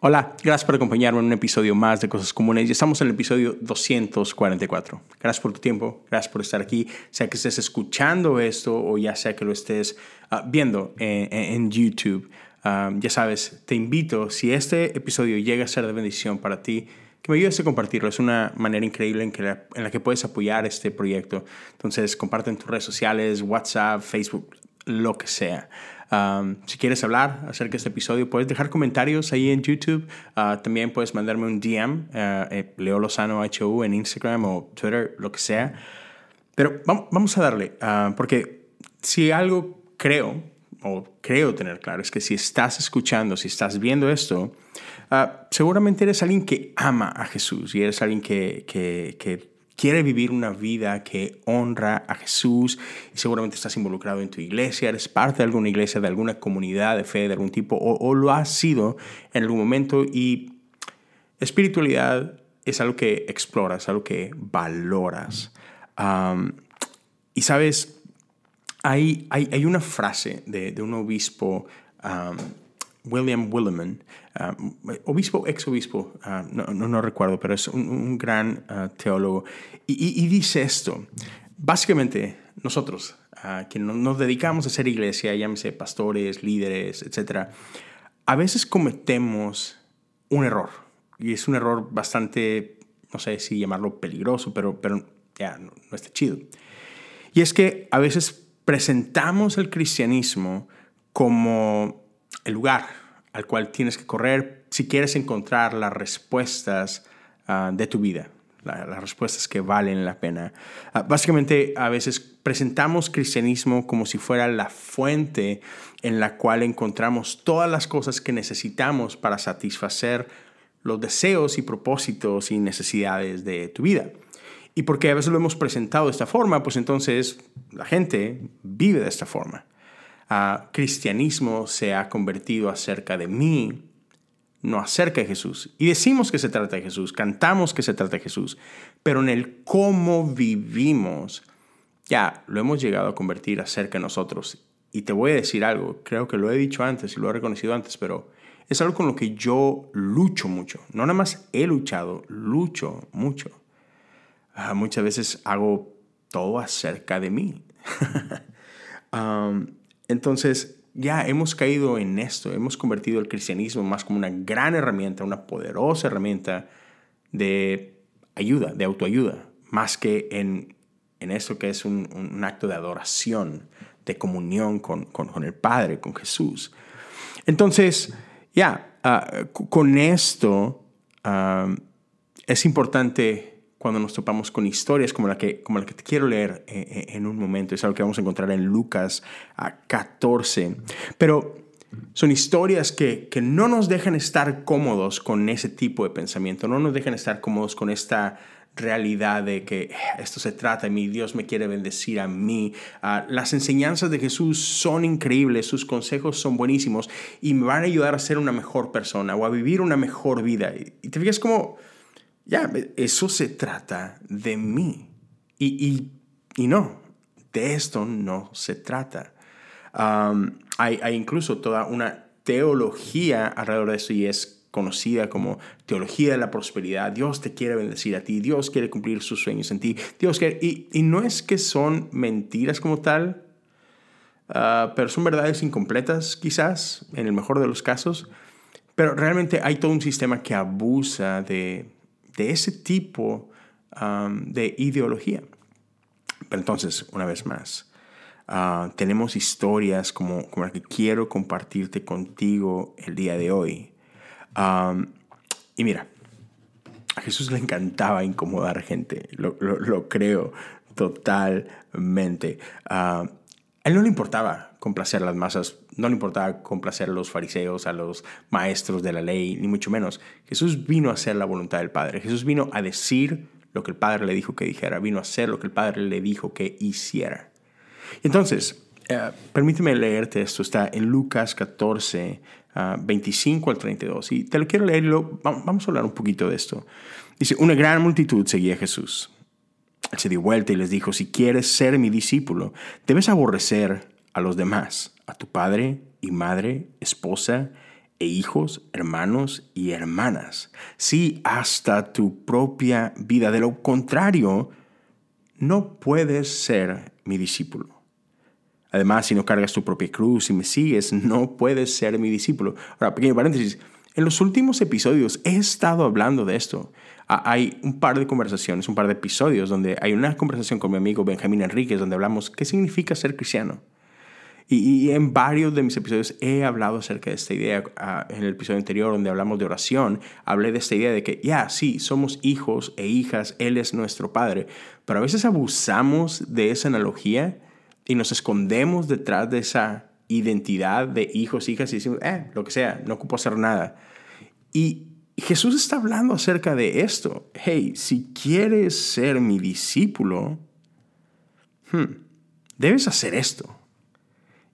Hola, gracias por acompañarme en un episodio más de Cosas Comunes y estamos en el episodio 244. Gracias por tu tiempo, gracias por estar aquí, sea que estés escuchando esto o ya sea que lo estés ah, viendo en, YouTube. Ah, ya sabes, te invito, si este episodio llega a ser de bendición para ti, que me ayudes a compartirlo. Es una manera increíble en, que la, en la que puedes apoyar este proyecto. Entonces, comparte en tus redes sociales, WhatsApp, Facebook, lo que sea si quieres hablar acerca de este episodio, puedes dejar comentarios ahí en YouTube. Ah, también puedes mandarme un DM, eh, eh, Leo Lozano HU en Instagram o Twitter, lo que sea. Pero vamos a darle, ah, porque si algo creo, o creo tener claro, es que si estás escuchando, si estás viendo esto, ah, seguramente eres alguien que ama a Jesús y eres alguien que, que, que quiere vivir una vida que honra a Jesús y seguramente estás involucrado en tu iglesia, eres parte de alguna iglesia, de alguna comunidad de fe de algún tipo o, lo has sido en algún momento y espiritualidad es algo que exploras, algo que valoras. y sabes, hay, hay, una frase de, un obispo William Williman, uh, obispo, ex obispo, uh, no, no, recuerdo, pero es un, gran uh, teólogo, y, dice esto, básicamente nosotros, que nos dedicamos a ser iglesia, llámese pastores, líderes, etc., a veces cometemos un error, y es un error bastante, no sé si llamarlo peligroso, pero, pero ya no está chido. Y es que a veces presentamos el cristianismo como el lugar al cual tienes que correr si quieres encontrar las respuestas ah, de tu vida, las respuestas que valen la pena. Ah, básicamente, a veces presentamos cristianismo como si fuera la fuente en la cual encontramos todas las cosas que necesitamos para satisfacer los deseos y propósitos y necesidades de tu vida. Y porque a veces lo hemos presentado de esta forma, pues entonces la gente vive de esta forma cristianismo se ha convertido acerca de mí, no acerca de Jesús. Y decimos que se trata de Jesús, cantamos que se trata de Jesús, pero en el cómo vivimos, ya lo hemos llegado a convertir acerca de nosotros. Y te voy a decir algo, creo que lo he dicho antes y lo he reconocido antes, pero es algo con lo que yo lucho mucho. No nada más he luchado, lucho mucho. Ah, muchas veces hago todo acerca de mí. um, entonces, ya hemos caído en esto, hemos convertido el cristianismo más como una gran herramienta, una poderosa herramienta de ayuda, de autoayuda, más que en, en esto que es un, acto de adoración, de comunión con, el Padre, con Jesús. Entonces, ya, ah, con esto ah, es importante cuando nos topamos con historias como la que, como la que te quiero leer eh, eh, en un momento. Es algo que vamos a encontrar en Lucas 14. Pero son historias que, que no nos dejan estar cómodos con ese tipo de pensamiento, no nos dejan estar cómodos con esta realidad de que eh, esto se trata mí, Dios me quiere bendecir a mí. Ah, las enseñanzas de Jesús son increíbles, sus consejos son buenísimos y me van a ayudar a ser una mejor persona o a vivir una mejor vida. Y te fijas como ya, eso se trata de mí. Y, no, de esto no se trata. hay, incluso toda una teología alrededor de eso y es conocida como teología de la prosperidad. Dios te quiere bendecir a ti, Dios quiere cumplir sus sueños en ti. Dios quiere, y, no es que son mentiras como tal, ah, pero son verdades incompletas quizás, en el mejor de los casos. Pero realmente hay todo un sistema que abusa de, de ese tipo de ideología. Pero entonces, una vez más, uh, tenemos historias como, como la que quiero compartirte contigo el día de hoy. Y mira, a Jesús le encantaba incomodar gente, lo, creo totalmente. Uh, a él no le importaba complacer a las masas, no le importaba complacer a los fariseos, a los maestros de la ley, ni mucho menos. Jesús vino a hacer la voluntad del Padre. Jesús vino a decir lo que el Padre le dijo que dijera, vino a hacer lo que el Padre le dijo que hiciera. Entonces, eh, permíteme leerte esto, está en Lucas 14, 25 ah, al 32, y te lo quiero leer, vamos a hablar un poquito de esto. Dice, una gran multitud seguía a Jesús. Él se dio vuelta y les dijo, si quieres ser mi discípulo, debes aborrecer a los demás, a tu padre y madre, esposa e hijos, hermanos y hermanas. Sí, hasta tu propia vida. De lo contrario, no puedes ser mi discípulo. Además, si no cargas tu propia cruz y me sigues, no puedes ser mi discípulo. Ahora, pequeño paréntesis. En los últimos episodios he estado hablando de esto. Hay un par de conversaciones, un par de episodios donde hay una conversación con mi amigo Benjamín Enríquez donde hablamos qué significa ser cristiano. Y, en varios de mis episodios he hablado acerca de esta idea. Ah, en el episodio anterior donde hablamos de oración, hablé de esta idea de que ya, sí, somos hijos e hijas, Él es nuestro Padre. Pero a veces abusamos de esa analogía y nos escondemos detrás de esa identidad de hijos, hijas y decimos, eh, lo que sea, no ocupo hacer nada. Y Jesús está hablando acerca de esto. Hey, si quieres ser mi discípulo, hmm, debes hacer esto.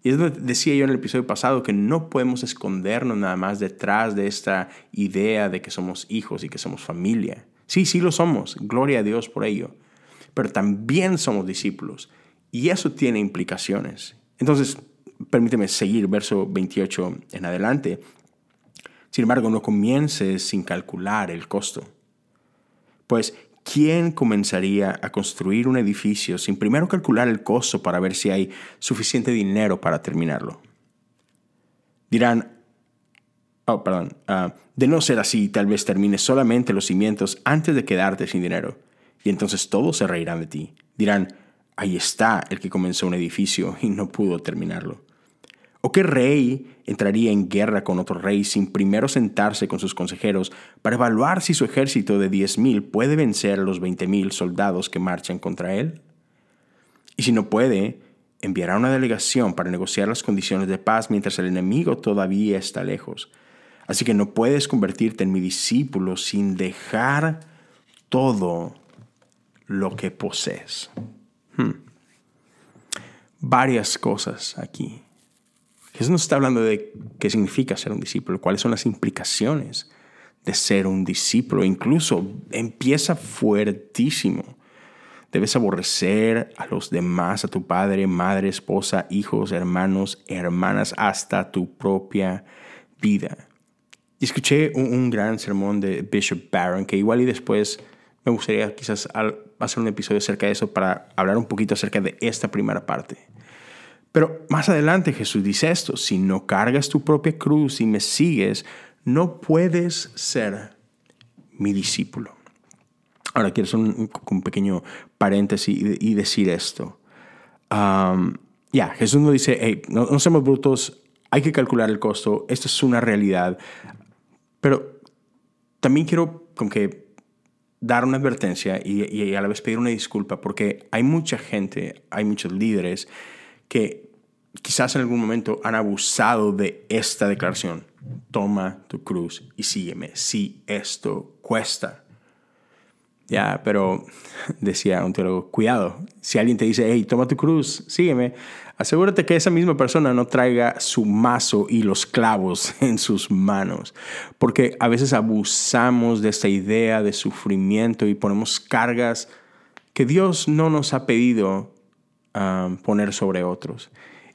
Y es decía yo en el episodio pasado, que no podemos escondernos nada más detrás de esta idea de que somos hijos y que somos familia. Sí, sí lo somos, gloria a Dios por ello. Pero también somos discípulos. Y eso tiene implicaciones. Entonces, permíteme seguir, verso 28 en adelante. Sin embargo, no comiences sin calcular el costo. Pues ¿quién comenzaría a construir un edificio sin primero calcular el costo para ver si hay suficiente dinero para terminarlo? Dirán, oh, perdón, ah, de no ser así, tal vez termines solamente los cimientos antes de quedarte sin dinero, y entonces todos se reirán de ti. Dirán, ahí está el que comenzó un edificio y no pudo terminarlo. ¿O qué rey entraría en guerra con otro rey sin primero sentarse con sus consejeros para evaluar si su ejército de diez mil puede vencer a los veinte mil soldados que marchan contra él? Y si no puede, enviará una delegación para negociar las condiciones de paz mientras el enemigo todavía está lejos. Así que no puedes convertirte en mi discípulo sin dejar todo lo que posees. Hmm. Varias cosas aquí. Jesús nos está hablando de qué significa ser un discípulo, cuáles son las implicaciones de ser un discípulo. Incluso empieza fuertísimo. Debes aborrecer a los demás, a tu padre, madre, esposa, hijos, hermanos, hermanas, hasta tu propia vida. Y escuché un, gran sermón de Bishop Barron, que igual y después me gustaría quizás hacer un episodio acerca de eso para hablar un poquito acerca de esta primera parte. Pero más adelante Jesús dice esto, si no cargas tu propia cruz y me sigues, no puedes ser mi discípulo. Ahora quiero hacer un, pequeño paréntesis y, decir esto. ya, Jesús nos dice, hey, no, no somos brutos, hay que calcular el costo, esto es una realidad. Pero también quiero como que dar una advertencia y, y, a la vez pedir una disculpa porque hay mucha gente, hay muchos líderes que quizás en algún momento han abusado de esta declaración. Toma tu cruz y sígueme si esto cuesta. Ya, pero decía un teólogo, cuidado, si alguien te dice, hey, toma tu cruz, sígueme, asegúrate que esa misma persona no traiga su mazo y los clavos en sus manos, porque a veces abusamos de esta idea de sufrimiento y ponemos cargas que Dios no nos ha pedido um, poner sobre otros.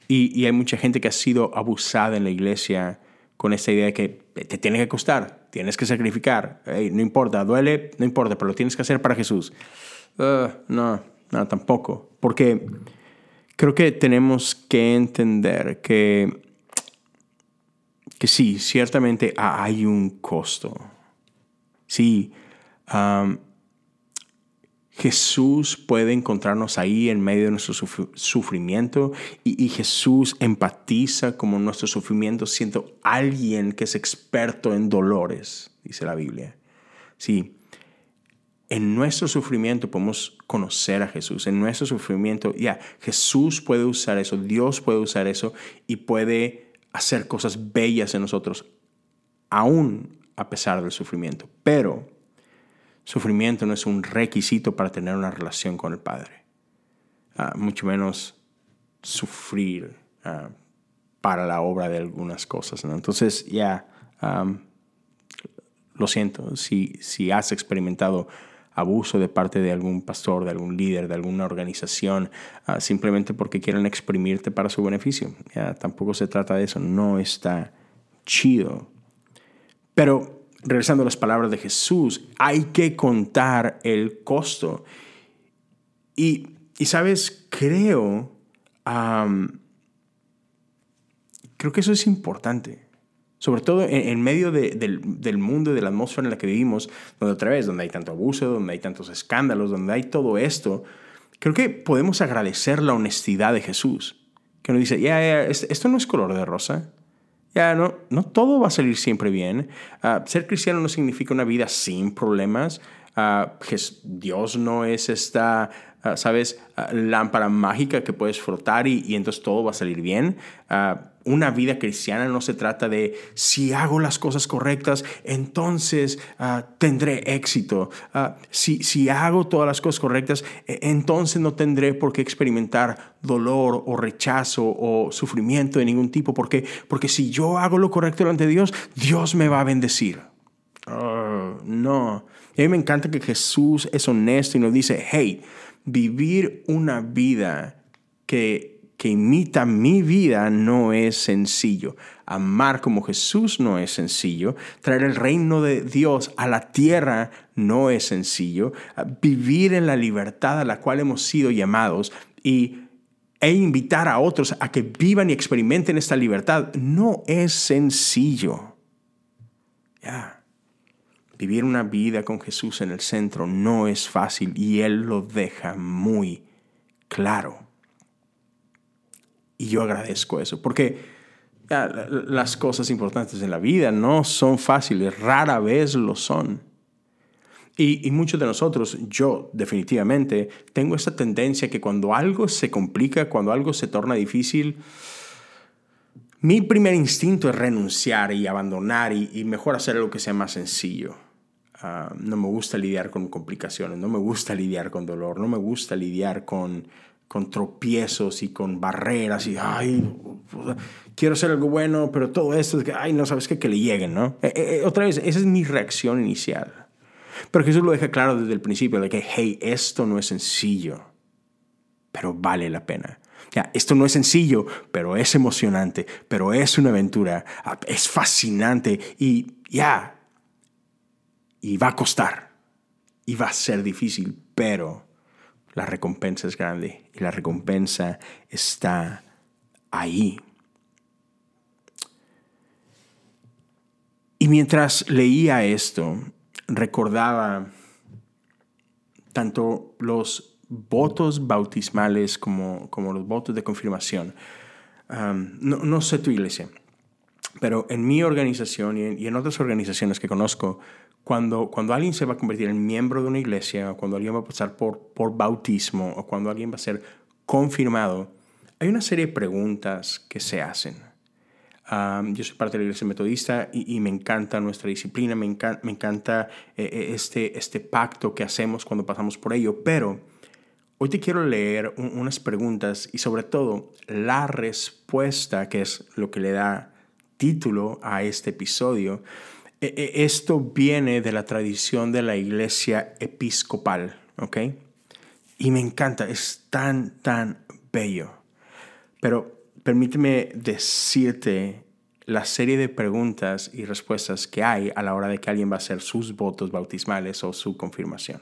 Y, hay mucha gente que ha sido abusada en la iglesia con esta idea de que te tiene que costar, tienes que sacrificar, no importa, duele, no importa, pero lo tienes que hacer para Jesús. Uh, no, no, tampoco. Porque creo que tenemos que entender que, que sí, ciertamente hay un costo. Sí, um, Jesús puede encontrarnos ahí en medio de nuestro sufrimiento y, Jesús empatiza con nuestro sufrimiento siendo alguien que es experto en dolores, dice la Biblia. Sí, en nuestro sufrimiento podemos conocer a Jesús. En nuestro sufrimiento, ya, Jesús puede usar eso, Dios puede usar eso y puede hacer cosas bellas en nosotros, aún a pesar del sufrimiento. Pero Sufrimiento no es un requisito para tener una relación con el Padre. Ah, mucho menos sufrir ah, para la obra de algunas cosas. Entonces, ya, lo siento, si, si has experimentado abuso de parte de algún pastor, de algún líder, de alguna organización, ah, simplemente porque quieren exprimirte para su beneficio. Tampoco se trata de eso, no está chido. Pero regresando a las palabras de Jesús, hay que contar el costo. Y, sabes, creo, creo que eso es importante sobre todo en, medio del, del, mundo y de la atmósfera en la que vivimos, donde otra vez, donde hay tanto abuso, donde hay tantos escándalos, donde hay todo esto, creo que podemos agradecer la honestidad de Jesús, que nos dice, ya, esto no es color de rosa, ya, no, no todo va a salir siempre bien. Ah, ser cristiano no significa una vida sin problemas. Uh, Dios no es esta, ah, ¿sabes?, lámpara mágica que puedes frotar y, y, entonces todo va a salir bien una vida cristiana no se trata de si hago las cosas correctas, entonces ah, tendré éxito. Ah, si, si hago todas las cosas correctas, e, entonces no tendré por qué experimentar dolor o rechazo o sufrimiento de ningún tipo. Porque, porque si yo hago lo correcto delante de Dios, Dios me va a bendecir. Ah, no. a mí me encanta que Jesús es honesto y nos dice, hey, vivir una vida que que imita mi vida no es sencillo. Amar como Jesús no es sencillo. Traer el reino de Dios a la tierra no es sencillo. Vivir en la libertad a la cual hemos sido llamados y, e invitar a otros a que vivan y experimenten esta libertad no es sencillo. Ya. Vivir una vida con Jesús en el centro no es fácil y Él lo deja muy claro. Y yo agradezco eso, porque las cosas importantes en la vida no son fáciles, rara vez lo son. Y, muchos de nosotros, yo definitivamente, tengo esa tendencia que cuando algo se complica, cuando algo se torna difícil, mi primer instinto es renunciar y abandonar y, mejor hacer algo que sea más sencillo. Ah, no me gusta lidiar con complicaciones, no me gusta lidiar con dolor, no me gusta lidiar con, con tropiezos y con barreras y, ay, quiero hacer algo bueno, pero todo esto es que, ay, no sabes qué, que le lleguen, ¿no? Eh, eh, eh, otra vez, esa es mi reacción inicial. Pero Jesús lo deja claro desde el principio, de que, hey, esto no es sencillo, pero vale la pena. Ya, esto no es sencillo, pero es emocionante, pero es una aventura, ah, es fascinante y ya, y va a costar, y va a ser difícil, pero la recompensa es grande y la recompensa está ahí. Y mientras leía esto, recordaba tanto los votos bautismales como, como los votos de confirmación. no, sé tu iglesia, pero en mi organización y en otras organizaciones que conozco, cuando, cuando alguien se va a convertir en miembro de una iglesia, o cuando alguien va a pasar por, por bautismo, o cuando alguien va a ser confirmado, hay una serie de preguntas que se hacen. yo soy parte de la iglesia metodista y, me encanta nuestra disciplina, me, encanta, me encanta eh, eh, este, este pacto que hacemos cuando pasamos por ello, pero hoy te quiero leer unas preguntas y sobre todo la respuesta, que es lo que le da título a este episodio, esto viene de la tradición de la iglesia episcopal, ¿ok? Y me encanta, es tan, tan bello. Pero permíteme decirte la serie de preguntas y respuestas que hay a la hora de que alguien va a hacer sus votos bautismales o su confirmación.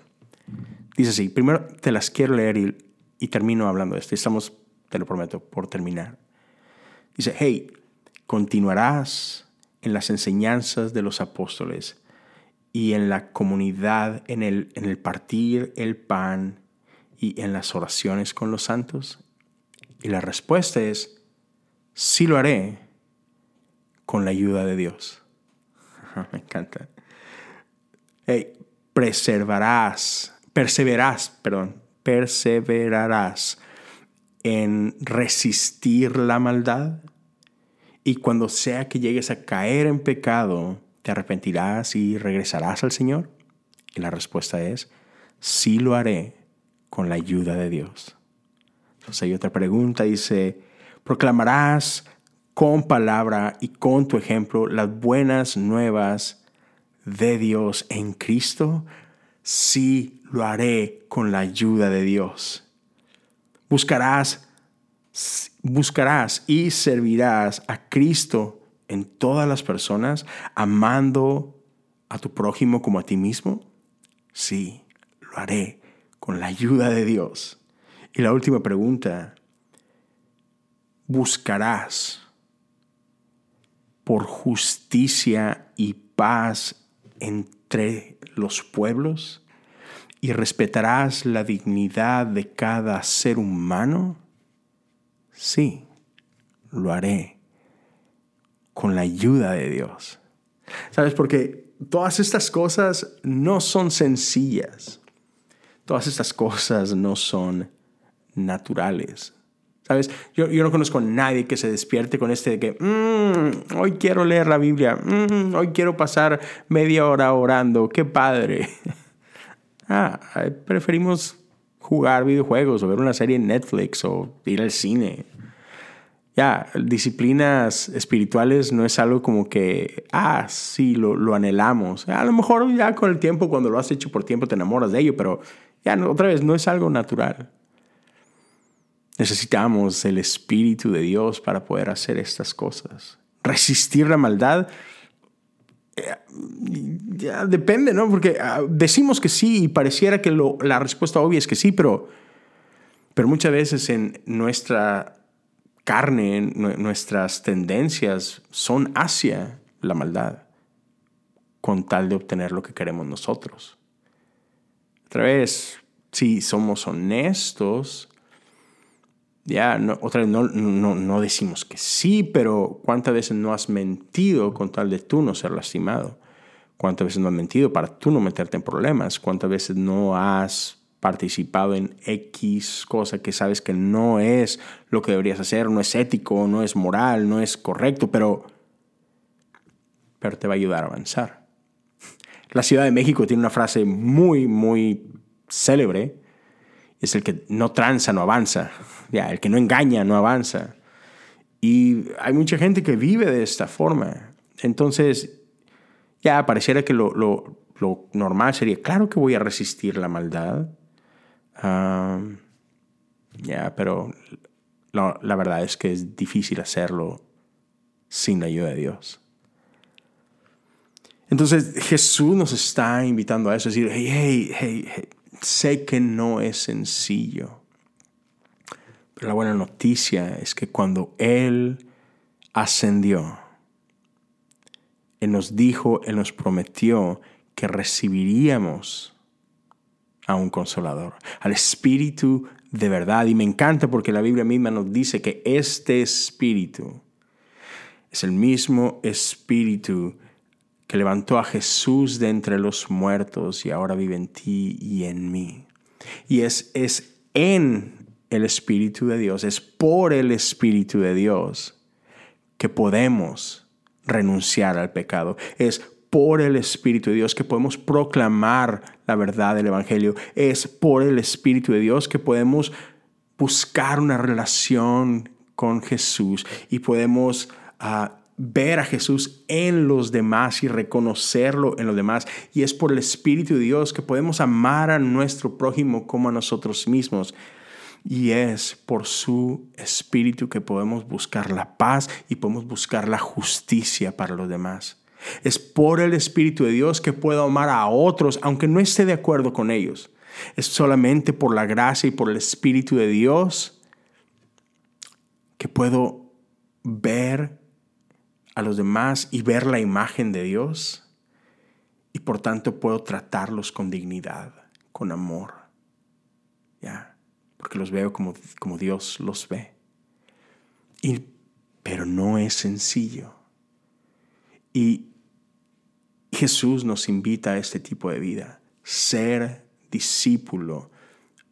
Dice así, primero te las quiero leer y, y termino hablando de esto. Estamos, te lo prometo, por terminar. Dice, hey, continuarás en las enseñanzas de los apóstoles y en la comunidad, en el, en el partir el pan y en las oraciones con los santos? Y la respuesta es, sí lo haré con la ayuda de Dios. Me encanta. Hey, preservarás, perseverarás, perdón, perseverarás en resistir la maldad y cuando sea que llegues a caer en pecado, ¿te arrepentirás y regresarás al Señor? Y la respuesta es, sí lo haré con la ayuda de Dios. Entonces hay otra pregunta, dice, proclamarás con palabra y con tu ejemplo las buenas nuevas de Dios en Cristo? Sí, lo haré con la ayuda de Dios. Buscarás, buscarás y servirás a Cristo en todas las personas, amando a tu prójimo como a ti mismo. Sí, lo haré con la ayuda de Dios. Y la última pregunta, buscarás por justicia y paz entre los pueblos y respetarás la dignidad de cada ser humano? Sí, lo haré con la ayuda de Dios. ¿Sabes? Porque todas estas cosas no son sencillas. Todas estas cosas no son naturales. ¿Sabes? Yo, no conozco a nadie que se despierte con este de que, mm, hoy quiero leer la Biblia, mm, hoy quiero pasar media hora orando, qué padre. ah, preferimos jugar videojuegos o ver una serie en Netflix o ir al cine. Ya, disciplinas espirituales no es algo como que, ah, sí, lo, lo, anhelamos. A lo mejor ya con el tiempo, cuando lo has hecho por tiempo, te enamoras de ello, pero ya otra vez, no es algo natural. Necesitamos el Espíritu de Dios para poder hacer estas cosas. Resistir la maldad, ya depende, ¿no? Porque ah, decimos que sí y pareciera que la respuesta obvia es que sí, pero, pero muchas veces en nuestra carne, nuestras tendencias son hacia la maldad, con tal de obtener lo que queremos nosotros. Otra vez, si somos honestos, ya, otra vez, no, no, no, decimos que sí, pero ¿cuántas veces no has mentido con tal de tú no ser lastimado? ¿Cuántas veces no has mentido para tú no meterte en problemas? ¿Cuántas veces no has participado en X cosa que sabes que no es lo que deberías hacer, no es ético, no es moral, no es correcto, pero, pero te va a ayudar a avanzar? La Ciudad de México tiene una frase muy, muy célebre es el que no tranza, no avanza. Ya, el que no engaña, no avanza. Y hay mucha gente que vive de esta forma. Entonces, ya pareciera que lo, normal sería, claro que voy a resistir la maldad. ya, pero la verdad es que es difícil hacerlo sin la ayuda de Dios. Entonces Jesús nos está invitando a eso, es decir, hey, hey, hey, Sé que no es sencillo, pero la buena noticia es que cuando Él ascendió, Él nos dijo, Él nos prometió que recibiríamos a un consolador, al Espíritu de verdad. Y me encanta porque la Biblia misma nos dice que este Espíritu es el mismo Espíritu que levantó a Jesús de entre los muertos y ahora vive en ti y en mí. Y es, es en el Espíritu de Dios, es por el Espíritu de Dios que podemos renunciar al pecado. Es por el Espíritu de Dios que podemos proclamar la verdad del Evangelio. Es por el Espíritu de Dios que podemos buscar una relación con Jesús y podemos uh, ver a Jesús en los demás y reconocerlo en los demás. Y es por el Espíritu de Dios que podemos amar a nuestro prójimo como a nosotros mismos. Y es por su Espíritu que podemos buscar la paz y podemos buscar la justicia para los demás. Es por el Espíritu de Dios que puedo amar a otros aunque no esté de acuerdo con ellos. Es solamente por la gracia y por el Espíritu de Dios que puedo ver a los demás y ver la imagen de Dios y por tanto puedo tratarlos con dignidad, con amor. Ya, porque los veo como, como Dios los ve. Y, pero no es sencillo. Y Jesús nos invita a este tipo de vida. Ser discípulo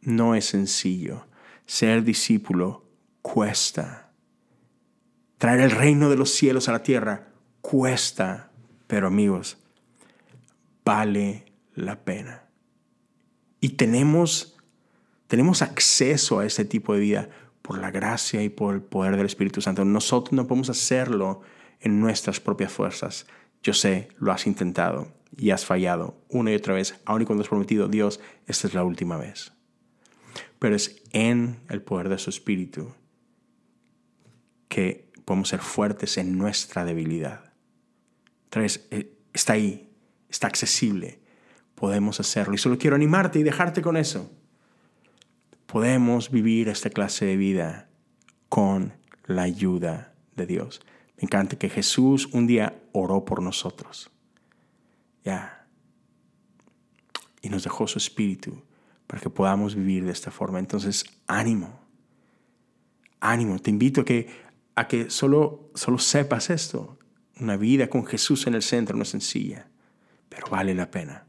no es sencillo. Ser discípulo cuesta. Traer el reino de los cielos a la tierra cuesta, pero amigos, vale la pena. Y tenemos, tenemos acceso a ese tipo de vida por la gracia y por el poder del Espíritu Santo. Nosotros no podemos hacerlo en nuestras propias fuerzas. Yo sé, lo has intentado y has fallado una y otra vez, aun y cuando has prometido, Dios, esta es la última vez. Pero es en el poder de su Espíritu que podemos ser fuertes en nuestra debilidad. Vez, eh, está ahí, está accesible, podemos hacerlo. Y solo quiero animarte y dejarte con eso. Podemos vivir esta clase de vida con la ayuda de Dios. Me encanta que Jesús un día oró por nosotros. Ya. Y nos dejó su espíritu para que podamos vivir de esta forma. Entonces, ánimo. Ánimo. Te invito a que, a que solo, solo sepas esto. Una vida con Jesús en el centro no es sencilla, pero vale la pena.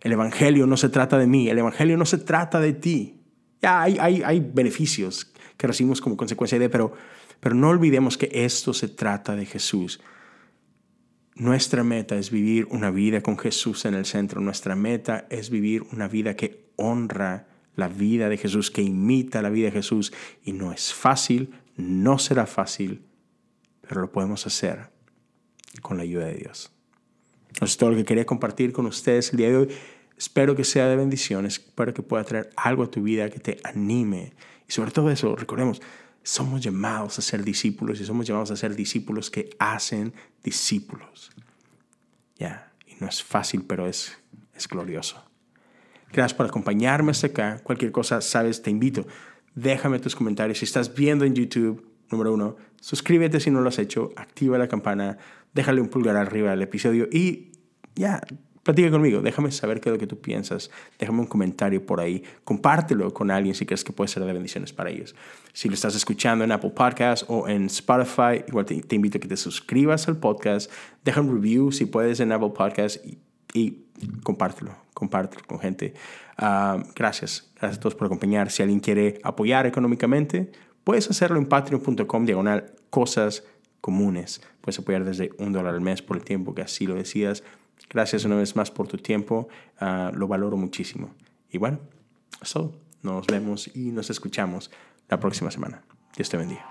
El Evangelio no se trata de mí, el Evangelio no se trata de ti. Ya hay, hay, hay beneficios que recibimos como consecuencia de, pero pero no olvidemos que esto se trata de Jesús. Nuestra meta es vivir una vida con Jesús en el centro. Nuestra meta es vivir una vida que honra la vida de Jesús, que imita la vida de Jesús. Y no es fácil, no será fácil, pero lo podemos hacer con la ayuda de Dios. Eso es todo lo que quería compartir con ustedes el día de hoy. Espero que sea de bendiciones, espero que pueda traer algo a tu vida que te anime. Y sobre todo eso, recordemos, somos llamados a ser discípulos y somos llamados a ser discípulos que hacen discípulos. Ya, y no es fácil, pero es, es glorioso. Gracias por acompañarme hasta acá. Cualquier cosa, sabes, te invito. Déjame tus comentarios. Si estás viendo en YouTube, número uno, suscríbete si no lo has hecho, activa la campana, déjale un pulgar arriba al episodio y ya, Platica conmigo, déjame saber qué es lo que tú piensas, déjame un comentario por ahí, compártelo con alguien si crees que puede ser de bendiciones para ellos. Si lo estás escuchando en Apple Podcast o en Spotify, igual te, invito a que te suscribas al podcast, deja un review si puedes en Apple Podcast y, compártelo, compártelo con gente. Ah, gracias, gracias a todos por acompañar. Si alguien quiere apoyar económicamente, puedes hacerlo en patreon.com diagonal cosas comunes. Puedes apoyar desde un dólar al mes por el tiempo que así lo decidas. Gracias una vez más por tu tiempo, ah, lo valoro muchísimo. Y bueno, eso, nos vemos y nos escuchamos la próxima semana. Dios te bendiga.